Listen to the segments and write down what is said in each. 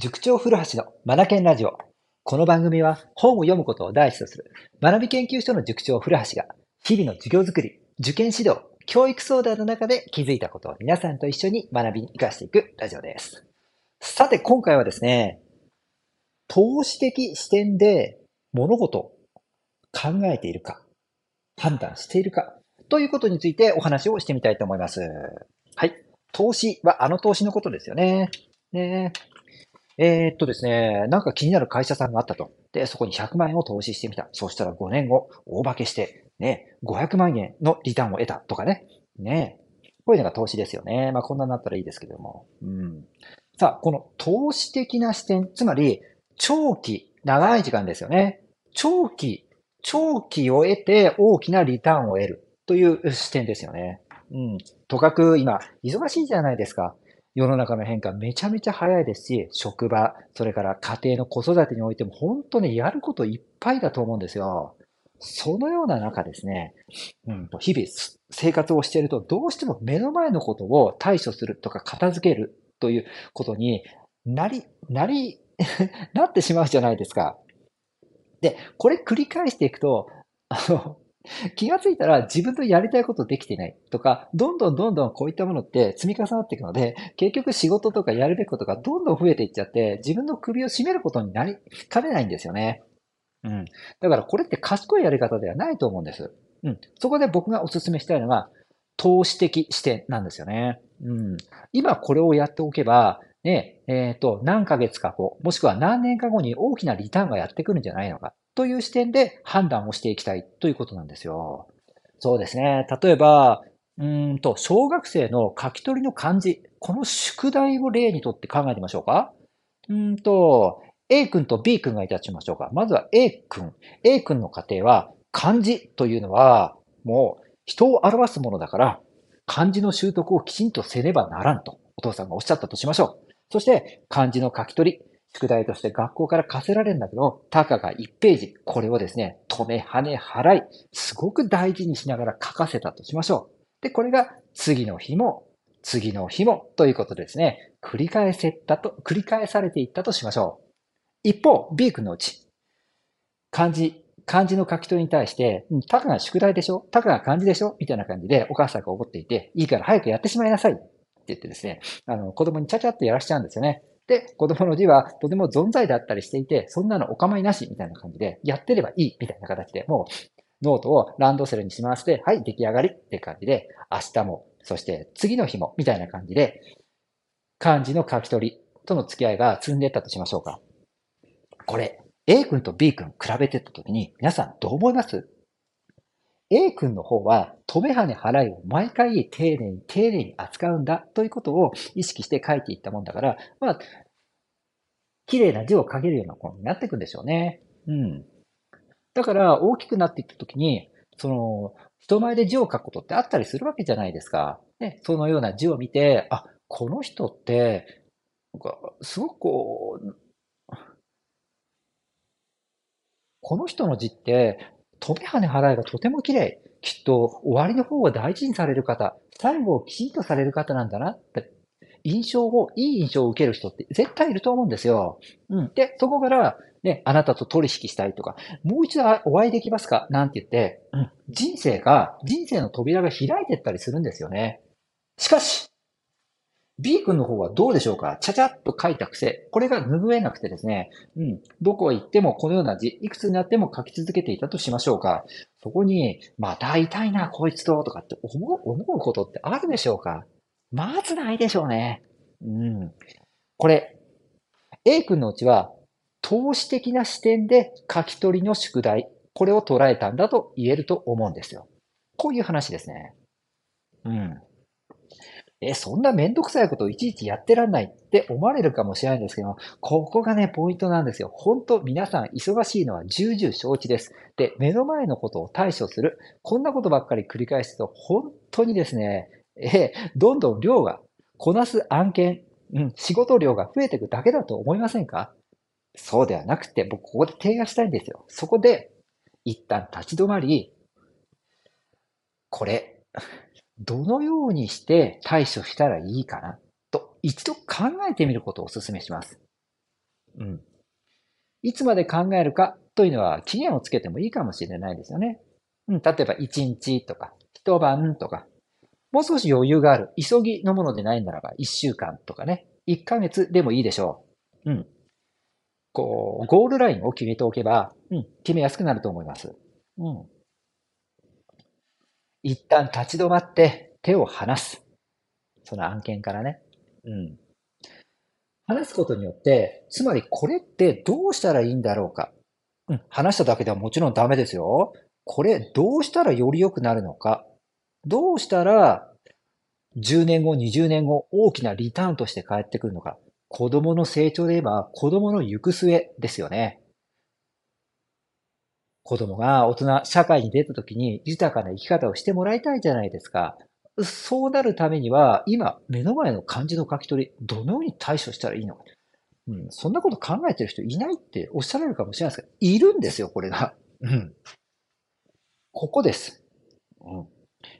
塾長古橋のマナケンラジオ。この番組は本を読むことを第一とする学び研究所の塾長古橋が日々の授業づくり、受験指導、教育相談の中で気づいたことを皆さんと一緒に学びに活かしていくラジオです。さて今回はですね、投資的視点で物事を考えているか、判断しているかということについてお話をしてみたいと思います。はい。投資はあの投資のことですよね。ねえー、っとですね、なんか気になる会社さんがあったと。で、そこに100万円を投資してみた。そしたら5年後、大化けして、ね、500万円のリターンを得たとかね。ね。こういうのが投資ですよね。まあこんなになったらいいですけども。うん。さあ、この投資的な視点、つまり、長期、長い時間ですよね。長期、長期を得て大きなリターンを得るという視点ですよね。うん。とかく今、忙しいじゃないですか。世の中の変化めちゃめちゃ早いですし、職場、それから家庭の子育てにおいても本当にやることいっぱいだと思うんですよ。そのような中ですね、うん、日々生活をしているとどうしても目の前のことを対処するとか片付けるということになり、なり、なってしまうじゃないですか。で、これ繰り返していくと、あの、気がついたら自分とやりたいことできてないとか、どんどんどんどんこういったものって積み重なっていくので、結局仕事とかやるべきことがどんどん増えていっちゃって、自分の首を絞めることになりかねないんですよね。うん。だからこれって賢いやり方ではないと思うんです。うん。そこで僕がお勧めしたいのは、投資的視点なんですよね。うん。今これをやっておけば、ね、えっ、ー、と、何ヶ月か後、もしくは何年か後に大きなリターンがやってくるんじゃないのか。という視点で判断をしていきたいということなんですよ。そうですね。例えば、うんと、小学生の書き取りの漢字。この宿題を例にとって考えてみましょうか。うんと、A 君と B 君がいたしましょうか。まずは A 君。A 君の家庭は漢字というのはもう人を表すものだから漢字の習得をきちんとせねばならんとお父さんがおっしゃったとしましょう。そして漢字の書き取り。宿題として学校から課せられるんだけど、たかが1ページ、これをですね、止め、跳ね、払い、すごく大事にしながら書かせたとしましょう。で、これが次の日も、次の日もということですね、繰り返せたと、繰り返されていったとしましょう。一方、B 君のうち、漢字、漢字の書き取りに対して、たかが宿題でしょ？たかが漢字でしょ？みたいな感じでお母さんが怒っていて、いいから早くやってしまいなさいって言ってですね、あの、子供にちゃちゃっとやらしちゃうんですよね。で、子供の字はとても存在だったりしていて、そんなのお構いなしみたいな感じで、やってればいいみたいな形で、もうノートをランドセルにしまして、はい、出来上がりって感じで、明日も、そして次の日も、みたいな感じで、漢字の書き取りとの付き合いが積んでったとしましょうか。これ、A 君と B 君比べてったときに、皆さんどう思います？A 君の方は、止めはね払いを毎回丁寧に丁寧に扱うんだということを意識して書いていったもんだから、まあ、綺麗な字を書けるような子になっていくんでしょうね。うん。だから大きくなっていったときに、その、人前で字を書くことってあったりするわけじゃないですか。ね、そのような字を見て、あ、この人って、なんかすごくこう、この人の字って、飛び跳ね払いがとても綺麗。きっと終わりの方を大事にされる方、最後をきちんとされる方なんだなって印象を、いい印象を受ける人って絶対いると思うんですよ。うん。で、そこから、ね、あなたと取引したいとか、もう一度お会いできますか？なんて言って、うん、人生が、人生の扉が開いてったりするんですよね。しかし、B 君の方はどうでしょうか？ちゃちゃっと書いた癖。これが拭えなくてですね。うん。どこへ行ってもこのような字、いくつになっても書き続けていたとしましょうか。そこに、また会いたいな、こいつと、とかって思う、思うことってあるでしょうか？まずないでしょうね。うん。これ、A 君のうちは、投資的な視点で書き取りの宿題、これを捉えたんだと言えると思うんですよ。こういう話ですね。うん。え、そんなめんどくさいことをいちいちやってらんないって思われるかもしれないんですけど、ここがね、ポイントなんですよ。本当皆さん忙しいのは重々承知です。で、目の前のことを対処する。こんなことばっかり繰り返すと、本当にですね、え、どんどん量が、こなす案件、うん、仕事量が増えていくだけだと思いませんか？そうではなくて、僕ここで提案したいんですよ。そこで、一旦立ち止まり、これ、どのようにして対処したらいいかな？と一度考えてみることをお勧めします。うん。いつまで考えるかというのは期限をつけてもいいかもしれないですよね。うん、例えば1日とか、一晩とか、もう少し余裕がある、急ぎのものでないならば1週間とかね、1ヶ月でもいいでしょう。うん。こう、ゴールラインを決めておけば、うん、決めやすくなると思います。うん。一旦立ち止まって手を離す。その案件からね。うん。話すことによって、つまりこれってどうしたらいいんだろうか。うん、話しただけではもちろんダメですよ。これどうしたらより良くなるのか。どうしたら10年後、20年後、大きなリターンとして返ってくるのか。子供の成長で言えば、子供の行く末ですよね。子供が大人、社会に出た時に豊かな生き方をしてもらいたいじゃないですか。そうなるためには、今、目の前の漢字の書き取り、どのように対処したらいいのか。うん、そんなこと考えてる人いないっておっしゃられるかもしれないですけど、いるんですよ、これが。うん。ここです。うん。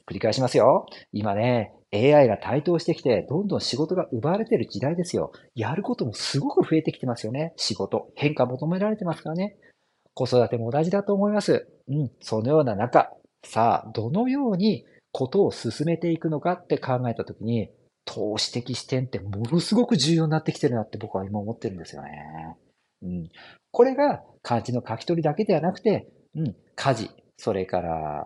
繰り返しますよ。今ね、AI が台頭してきて、どんどん仕事が奪われてる時代ですよ。やることもすごく増えてきてますよね。仕事。変化求められてますからね。子育ても同じだと思います。うん。そのような中、さあ、どのようにことを進めていくのかって考えたときに、投資的視点ってものすごく重要になってきてるなって僕は今思ってるんですよね。うん。これが漢字の書き取りだけではなくて、うん、家事、それから、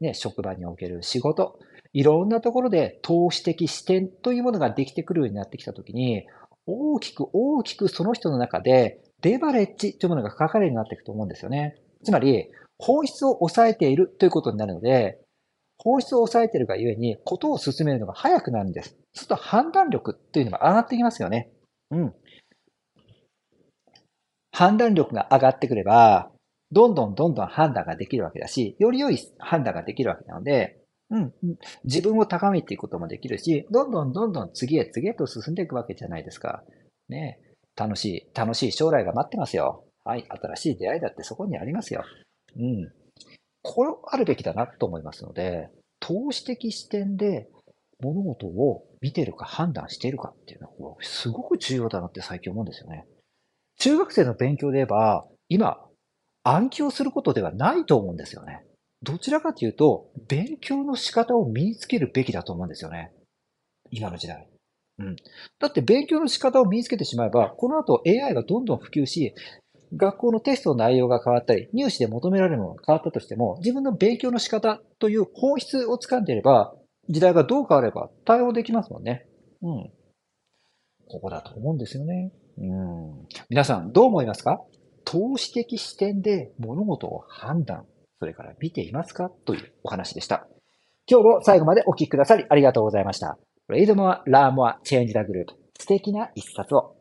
ね、職場における仕事、いろんなところで投資的視点というものができてくるようになってきたときに、大きく大きくその人の中でレバレッジというものが書かれるようになっていくと思うんですよね。つまり、本質を抑えているということになるので、本質を抑えているがゆえに、ことを進めるのが早くなるんです。すると判断力というのが上がってきますよね。うん。判断力が上がってくれば、どんどんどんどん判断ができるわけだし、より良い判断ができるわけなので、うん、自分を高めていくこともできるし、どんどんどんどん次へ次へと進んでいくわけじゃないですか。ね楽しい、楽しい将来が待ってますよ。はい、新しい出会いだってそこにありますよ。うん。これあるべきだなと思いますので、投資的視点で物事を見てるか判断しているかっていうのは、すごく重要だなって最近思うんですよね。中学生の勉強で言えば、今、暗記をすることではないと思うんですよね。どちらかというと、勉強の仕方を身につけるべきだと思うんですよね。今の時代。うん。だって勉強の仕方を身につけてしまえば、この後 AI がどんどん普及し、学校のテストの内容が変わったり、入試で求められるものが変わったとしても、自分の勉強の仕方という本質を掴んでいれば、時代がどう変われば対応できますもんね。うん。ここだと思うんですよね。うん。皆さんどう思いますか？投資的視点で物事を判断、それから見ていますか？というお話でした。今日も最後までお聞きくださりありがとうございました。Read more, learn more, change the group. 素敵な一冊を。